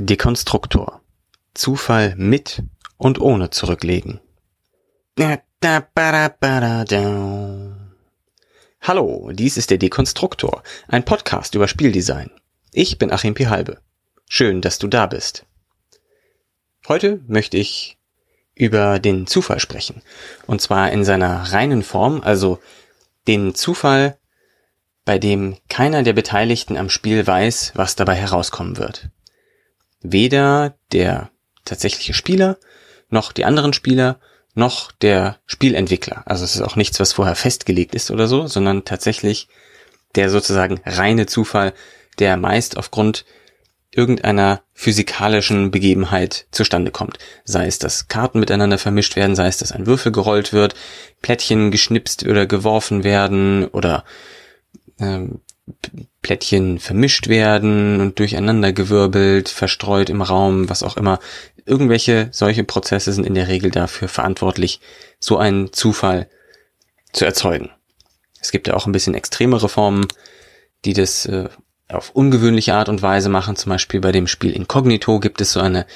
Dekonstruktor. Zufall mit und ohne zurücklegen. Hallo, dies ist der Dekonstruktor, ein Podcast über Spieldesign. Ich bin Achim Pihalbe. Schön, dass du da bist. Heute möchte ich über den Zufall sprechen. Und zwar in seiner reinen Form, also den Zufall, bei dem keiner der Beteiligten am Spiel weiß, was dabei herauskommen wird weder der tatsächliche Spieler noch die anderen Spieler noch der Spielentwickler. Also es ist auch nichts, was vorher festgelegt ist oder so, sondern tatsächlich der sozusagen reine Zufall, der meist aufgrund irgendeiner physikalischen Begebenheit zustande kommt. Sei es, dass Karten miteinander vermischt werden, sei es, dass ein Würfel gerollt wird, Plättchen geschnipst oder geworfen werden oder ähm, Plättchen vermischt werden und durcheinander gewirbelt, verstreut im Raum, was auch immer. Irgendwelche solche Prozesse sind in der Regel dafür verantwortlich, so einen Zufall zu erzeugen. Es gibt ja auch ein bisschen extremere Formen, die das äh, auf ungewöhnliche Art und Weise machen. Zum Beispiel bei dem Spiel Incognito gibt es so eine,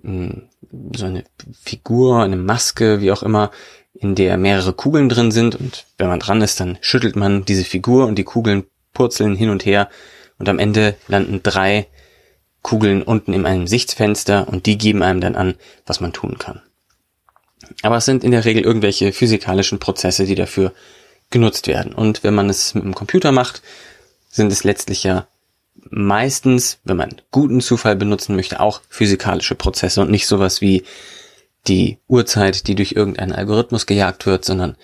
hm, so eine Figur, eine Maske, wie auch immer, in der mehrere Kugeln drin sind und wenn man dran ist, dann schüttelt man diese Figur und die Kugeln purzeln hin und her und am Ende landen drei Kugeln unten in einem Sichtfenster und die geben einem dann an, was man tun kann. Aber es sind in der Regel irgendwelche physikalischen Prozesse, die dafür genutzt werden. Und wenn man es mit dem Computer macht, sind es letztlich ja meistens, wenn man guten Zufall benutzen möchte, auch physikalische Prozesse und nicht sowas wie die Uhrzeit, die durch irgendeinen Algorithmus gejagt wird, sondern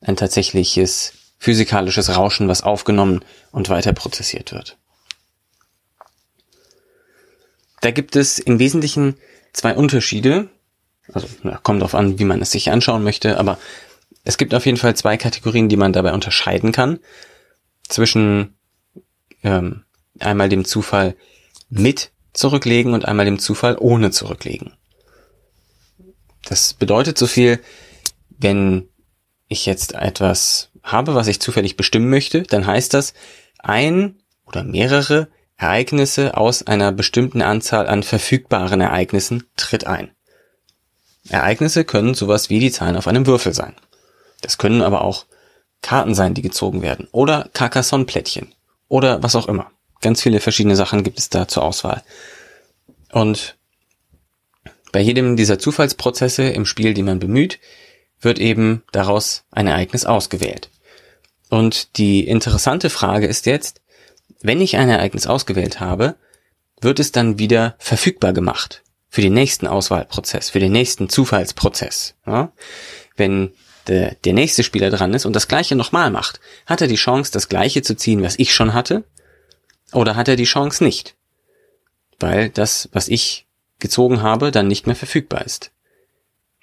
ein tatsächliches physikalisches Rauschen, was aufgenommen und weiter prozessiert wird. Da gibt es im Wesentlichen zwei Unterschiede. Also na, kommt darauf an, wie man es sich anschauen möchte, aber es gibt auf jeden Fall zwei Kategorien, die man dabei unterscheiden kann. Zwischen ähm, einmal dem Zufall mit zurücklegen und einmal dem Zufall ohne zurücklegen. Das bedeutet so viel, wenn ich jetzt etwas habe, was ich zufällig bestimmen möchte, dann heißt das, ein oder mehrere Ereignisse aus einer bestimmten Anzahl an verfügbaren Ereignissen tritt ein. Ereignisse können sowas wie die Zahlen auf einem Würfel sein. Das können aber auch Karten sein, die gezogen werden oder Carcassonne-Plättchen oder was auch immer. Ganz viele verschiedene Sachen gibt es da zur Auswahl. Und bei jedem dieser Zufallsprozesse im Spiel, die man bemüht, wird eben daraus ein Ereignis ausgewählt. Und die interessante Frage ist jetzt, wenn ich ein Ereignis ausgewählt habe, wird es dann wieder verfügbar gemacht für den nächsten Auswahlprozess, für den nächsten Zufallsprozess. Ja? Wenn der, der nächste Spieler dran ist und das gleiche nochmal macht, hat er die Chance, das gleiche zu ziehen, was ich schon hatte, oder hat er die Chance nicht? Weil das, was ich gezogen habe, dann nicht mehr verfügbar ist.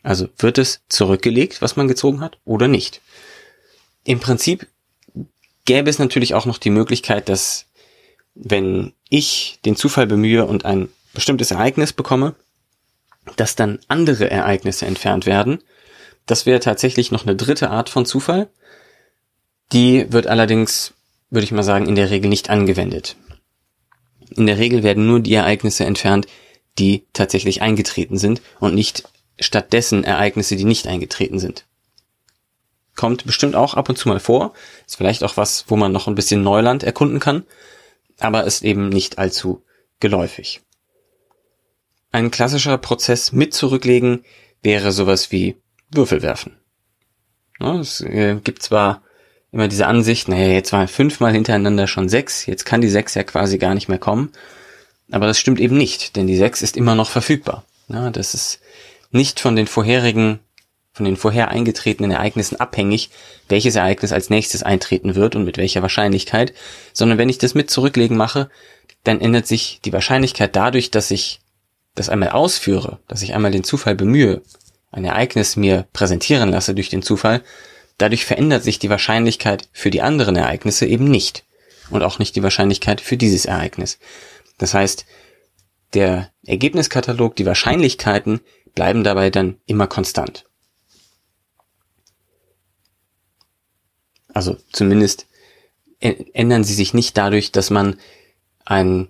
Also wird es zurückgelegt, was man gezogen hat, oder nicht? Im Prinzip gäbe es natürlich auch noch die Möglichkeit, dass wenn ich den Zufall bemühe und ein bestimmtes Ereignis bekomme, dass dann andere Ereignisse entfernt werden. Das wäre tatsächlich noch eine dritte Art von Zufall. Die wird allerdings, würde ich mal sagen, in der Regel nicht angewendet. In der Regel werden nur die Ereignisse entfernt, die tatsächlich eingetreten sind und nicht stattdessen Ereignisse, die nicht eingetreten sind. Kommt bestimmt auch ab und zu mal vor. Ist vielleicht auch was, wo man noch ein bisschen Neuland erkunden kann, aber ist eben nicht allzu geläufig. Ein klassischer Prozess mit zurücklegen wäre sowas wie Würfel werfen. Ja, es äh, gibt zwar immer diese Ansicht, naja, jetzt waren fünfmal hintereinander schon sechs, jetzt kann die sechs ja quasi gar nicht mehr kommen. Aber das stimmt eben nicht, denn die sechs ist immer noch verfügbar. Das ist nicht von den vorherigen von den vorher eingetretenen Ereignissen abhängig, welches Ereignis als nächstes eintreten wird und mit welcher Wahrscheinlichkeit, sondern wenn ich das mit zurücklegen mache, dann ändert sich die Wahrscheinlichkeit dadurch, dass ich das einmal ausführe, dass ich einmal den Zufall bemühe, ein Ereignis mir präsentieren lasse durch den Zufall, dadurch verändert sich die Wahrscheinlichkeit für die anderen Ereignisse eben nicht und auch nicht die Wahrscheinlichkeit für dieses Ereignis. Das heißt, der Ergebniskatalog, die Wahrscheinlichkeiten bleiben dabei dann immer konstant. Also zumindest ändern sie sich nicht dadurch, dass man ein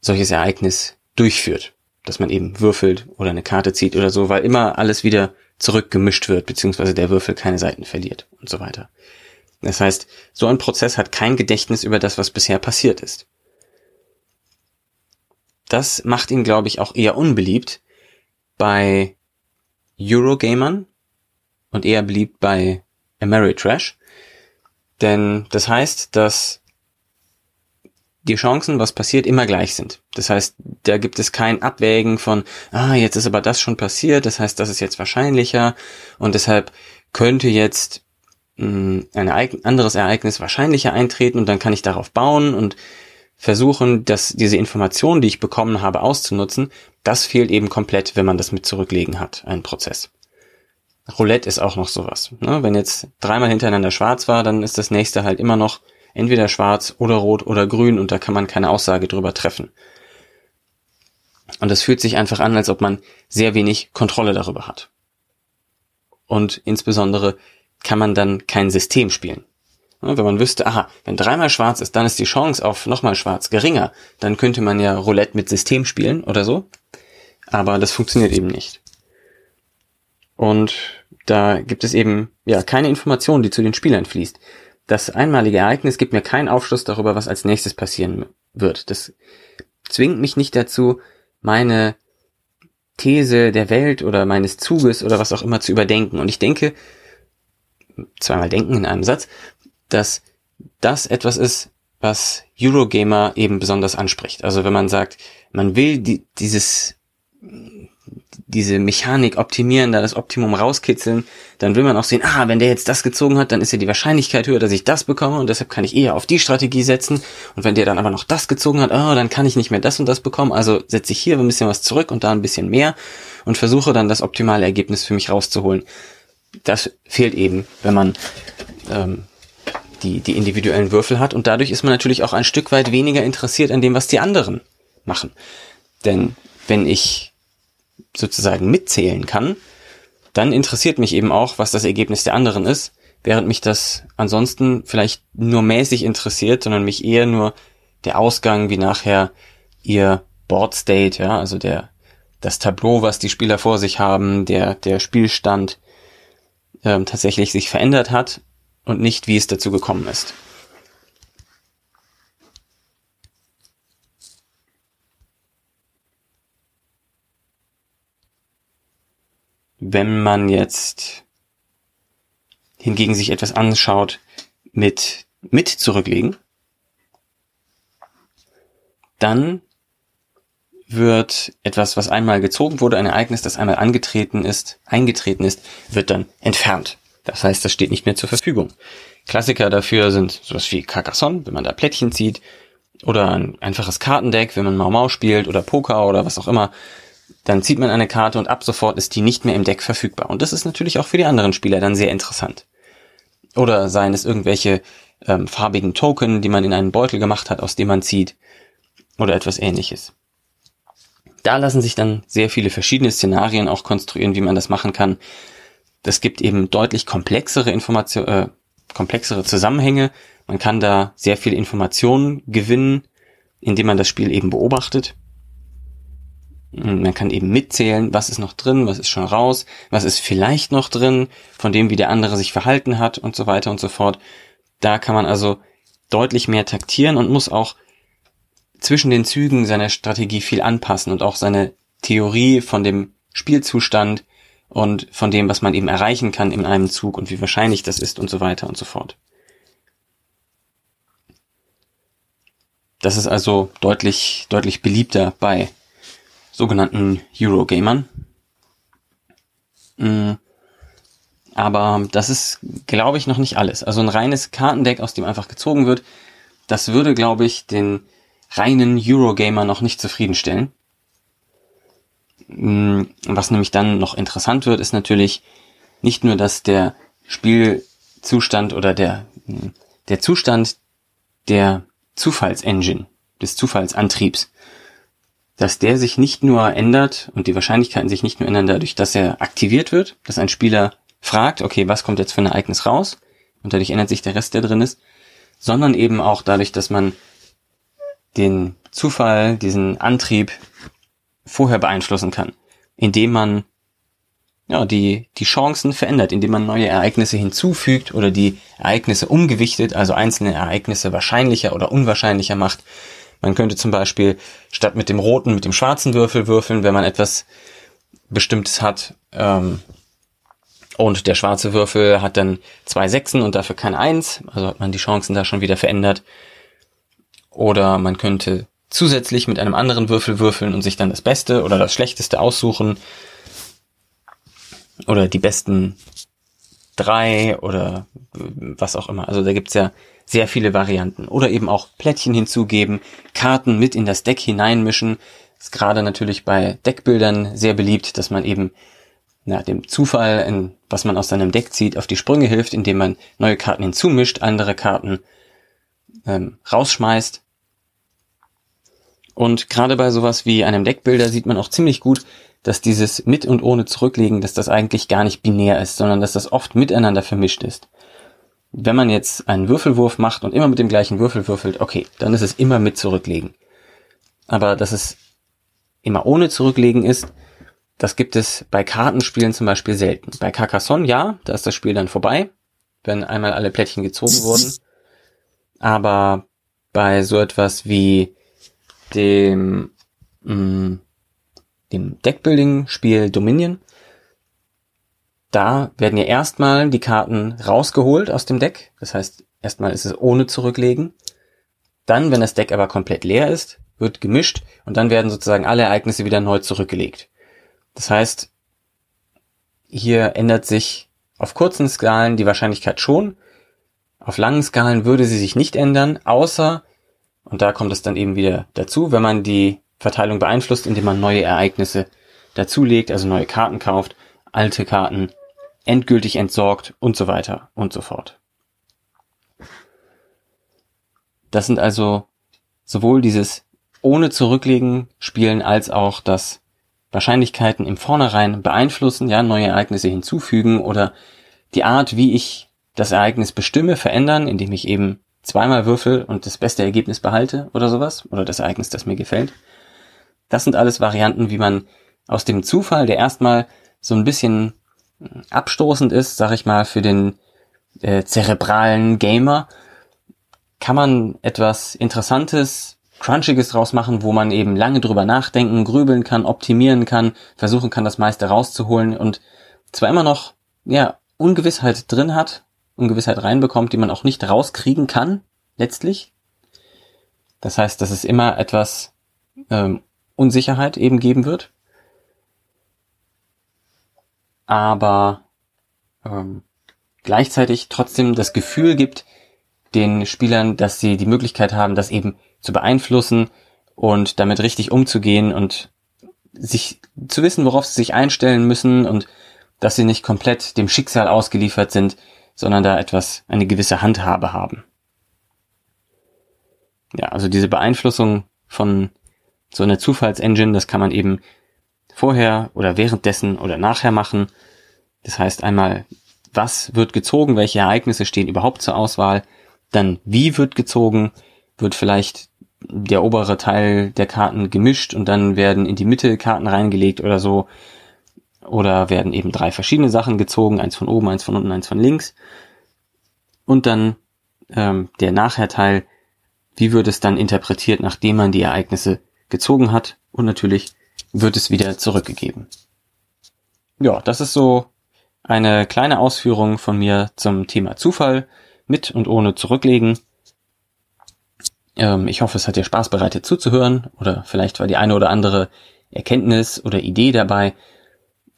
solches Ereignis durchführt. Dass man eben würfelt oder eine Karte zieht oder so, weil immer alles wieder zurückgemischt wird, beziehungsweise der Würfel keine Seiten verliert und so weiter. Das heißt, so ein Prozess hat kein Gedächtnis über das, was bisher passiert ist. Das macht ihn, glaube ich, auch eher unbeliebt bei Eurogamern und eher beliebt bei Ameritrash. Denn das heißt, dass die Chancen, was passiert, immer gleich sind. Das heißt, da gibt es kein Abwägen von, ah, jetzt ist aber das schon passiert, das heißt, das ist jetzt wahrscheinlicher und deshalb könnte jetzt mh, hm, ein anderes Ereignis wahrscheinlicher eintreten und dann kann ich darauf bauen und versuchen, dass diese Information, die ich bekommen habe, auszunutzen. Das fehlt eben komplett, wenn man das mit zurücklegen hat, einen Prozess. Roulette ist auch noch sowas. Ne? Wenn jetzt dreimal hintereinander schwarz war, dann ist das nächste halt immer noch entweder schwarz oder rot oder grün und da kann man keine Aussage drüber treffen. Und das fühlt sich einfach an, als ob man sehr wenig Kontrolle darüber hat. Und insbesondere kann man dann kein System spielen. Wenn man wüsste, aha, wenn dreimal schwarz ist, dann ist die Chance auf nochmal schwarz geringer, dann könnte man ja Roulette mit System spielen oder so. Aber das funktioniert eben nicht. Und da gibt es eben ja keine Information, die zu den Spielern fließt das einmalige Ereignis gibt mir keinen Aufschluss darüber, was als nächstes passieren wird. Das zwingt mich nicht dazu, meine These der Welt oder meines Zuges oder was auch immer zu überdenken. Und ich denke, zweimal denken in einem Satz, dass das etwas ist, was Eurogamer eben besonders anspricht. Also wenn man sagt, man will die, dieses diese Mechanik optimieren, da das Optimum rauskitzeln, dann will man auch sehen, ah, wenn der jetzt das gezogen hat, dann ist ja die Wahrscheinlichkeit höher, dass ich das bekomme und deshalb kann ich eher auf die Strategie setzen. Und wenn der dann aber noch das gezogen hat, oh, dann kann ich nicht mehr das und das bekommen. Also setze ich hier ein bisschen was zurück und da ein bisschen mehr und versuche dann das optimale Ergebnis für mich rauszuholen. Das fehlt eben, wenn man ähm, die, die individuellen Würfel hat und dadurch ist man natürlich auch ein Stück weit weniger interessiert an dem, was die anderen machen. Denn wenn ich sozusagen mitzählen kann, dann interessiert mich eben auch, was das Ergebnis der anderen ist, während mich das ansonsten vielleicht nur mäßig interessiert, sondern mich eher nur der Ausgang, wie nachher ihr Board State, ja, also der, das Tableau, was die Spieler vor sich haben, der, der Spielstand ähm, tatsächlich sich verändert hat und nicht, wie es dazu gekommen ist. Wenn man jetzt hingegen sich etwas anschaut mit mit zurücklegen, dann wird etwas, was einmal gezogen wurde, ein Ereignis, das einmal angetreten ist, eingetreten ist, wird dann entfernt. Das heißt, das steht nicht mehr zur Verfügung. Klassiker dafür sind sowas wie Carcassonne, wenn man da Plättchen zieht, oder ein einfaches Kartendeck, wenn man Mau Mau spielt, oder Poker oder was auch immer. Dann zieht man eine Karte und ab sofort ist die nicht mehr im Deck verfügbar. Und das ist natürlich auch für die anderen Spieler dann sehr interessant. Oder seien es irgendwelche ähm, farbigen Token, die man in einen Beutel gemacht hat, aus dem man zieht. Oder etwas ähnliches. Da lassen sich dann sehr viele verschiedene Szenarien auch konstruieren, wie man das machen kann. Das gibt eben deutlich komplexere Informationen, äh, komplexere Zusammenhänge. Man kann da sehr viel Informationen gewinnen, indem man das Spiel eben beobachtet. Man kann eben mitzählen, was ist noch drin, was ist schon raus, was ist vielleicht noch drin, von dem, wie der andere sich verhalten hat und so weiter und so fort. Da kann man also deutlich mehr taktieren und muss auch zwischen den Zügen seiner Strategie viel anpassen und auch seine Theorie von dem Spielzustand und von dem, was man eben erreichen kann in einem Zug und wie wahrscheinlich das ist und so weiter und so fort. Das ist also deutlich, deutlich beliebter bei sogenannten Eurogamern. Mm, aber das ist, glaube ich, noch nicht alles. Also ein reines Kartendeck, aus dem einfach gezogen wird, das würde, glaube ich, den reinen Eurogamer noch nicht zufriedenstellen. Mm, was nämlich dann noch interessant wird, ist natürlich nicht nur, dass der Spielzustand oder der, mm, der Zustand der Zufallsengine, des Zufallsantriebs, dass der sich nicht nur ändert und die Wahrscheinlichkeiten sich nicht nur ändern dadurch, dass er aktiviert wird, dass ein Spieler fragt, okay, was kommt jetzt für ein Ereignis raus? Und dadurch ändert sich der Rest, der drin ist, sondern eben auch dadurch, dass man den Zufall, diesen Antrieb vorher beeinflussen kann, indem man ja, die, die Chancen verändert, indem man neue Ereignisse hinzufügt oder die Ereignisse umgewichtet, also einzelne Ereignisse wahrscheinlicher oder unwahrscheinlicher macht. Man könnte zum Beispiel statt mit dem roten mit dem schwarzen Würfel würfeln, wenn man etwas Bestimmtes hat. Ähm, und der schwarze Würfel hat dann zwei Sechsen und dafür kein Eins. Also hat man die Chancen da schon wieder verändert. Oder man könnte zusätzlich mit einem anderen Würfel würfeln und sich dann das Beste oder das Schlechteste aussuchen. Oder die besten drei oder was auch immer. Also da gibt's ja sehr viele Varianten. Oder eben auch Plättchen hinzugeben, Karten mit in das Deck hineinmischen. Ist gerade natürlich bei Deckbildern sehr beliebt, dass man eben na, dem Zufall, in, was man aus seinem Deck zieht, auf die Sprünge hilft, indem man neue Karten hinzumischt, andere Karten ähm, rausschmeißt. Und gerade bei sowas wie einem Deckbilder sieht man auch ziemlich gut, dass dieses mit und ohne zurücklegen, dass das eigentlich gar nicht binär ist, sondern dass das oft miteinander vermischt ist. Wenn man jetzt einen Würfelwurf macht und immer mit dem gleichen Würfel würfelt, okay, dann ist es immer mit zurücklegen. Aber dass es immer ohne zurücklegen ist, das gibt es bei Kartenspielen zum Beispiel selten. Bei Carcassonne ja, da ist das Spiel dann vorbei, wenn einmal alle Plättchen gezogen wurden. Aber bei so etwas wie dem, mh, mm, dem Deckbuilding-Spiel Dominion, da werden ja erstmal die Karten rausgeholt aus dem Deck. Das heißt, erstmal ist es ohne zurücklegen. Dann, wenn das Deck aber komplett leer ist, wird gemischt und dann werden sozusagen alle Ereignisse wieder neu zurückgelegt. Das heißt, hier ändert sich auf kurzen Skalen die Wahrscheinlichkeit schon. Auf langen Skalen würde sie sich nicht ändern, außer und da kommt es dann eben wieder dazu, wenn man die Verteilung beeinflusst, indem man neue Ereignisse dazulegt, also neue Karten kauft, alte Karten endgültig entsorgt und so weiter und so fort. Das sind also sowohl dieses ohne zurücklegen spielen als auch das Wahrscheinlichkeiten im Vornherein beeinflussen, ja, neue Ereignisse hinzufügen oder die Art, wie ich das Ereignis bestimme, verändern, indem ich eben zweimal würfel und das beste Ergebnis behalte oder sowas, oder das Ereignis, das mir gefällt. Das sind alles Varianten, wie man aus dem Zufall, der erstmal so ein bisschen abstoßend ist, sag ich mal, für den äh, zerebralen Gamer, kann man etwas Interessantes, Crunchiges draus machen, wo man eben lange drüber nachdenken, grübeln kann, optimieren kann, versuchen kann, das meiste rauszuholen und zwar immer noch, ja, Ungewissheit drin hat, Ungewissheit reinbekommt, die man auch nicht rauskriegen kann, letztlich. Das heißt, dass es immer etwas ähm, Unsicherheit eben geben wird. Aber ähm, gleichzeitig trotzdem das Gefühl gibt, den Spielern, dass sie die Möglichkeit haben, das eben zu beeinflussen und damit richtig umzugehen und sich zu wissen, worauf sie sich einstellen müssen und dass sie nicht komplett dem Schicksal ausgeliefert sind, sondern da etwas, eine gewisse Handhabe haben. Ja, also diese Beeinflussung von so einer Zufallsengine, das kann man eben vorher oder währenddessen oder nachher machen. Das heißt einmal, was wird gezogen, welche Ereignisse stehen überhaupt zur Auswahl, dann wie wird gezogen, wird vielleicht der obere Teil der Karten gemischt und dann werden in die Mitte Karten reingelegt oder so. Oder werden eben drei verschiedene Sachen gezogen, eins von oben, eins von unten, eins von links. Und dann ähm, der Nachherteil, wie wird es dann interpretiert, nachdem man die Ereignisse gezogen hat. Und natürlich wird es wieder zurückgegeben. Ja, das ist so eine kleine Ausführung von mir zum Thema Zufall mit und ohne zurücklegen. Ähm, ich hoffe, es hat dir Spaß bereitet zuzuhören oder vielleicht war die eine oder andere Erkenntnis oder Idee dabei.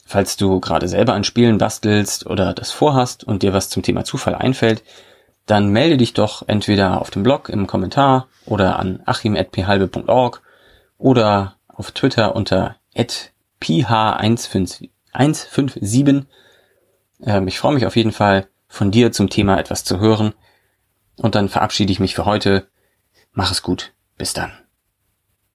Falls du gerade selber an Spielen bastelst oder das vorhast und dir was zum Thema Zufall einfällt, dann melde dich doch entweder auf dem Blog im Kommentar oder an achim.phalbe.org oder auf Twitter unter ph157. Ähm, ich freue mich auf jeden Fall, von dir zum Thema etwas zu hören. Und dann verabschiede ich mich für heute. Mach es gut. Bis dann.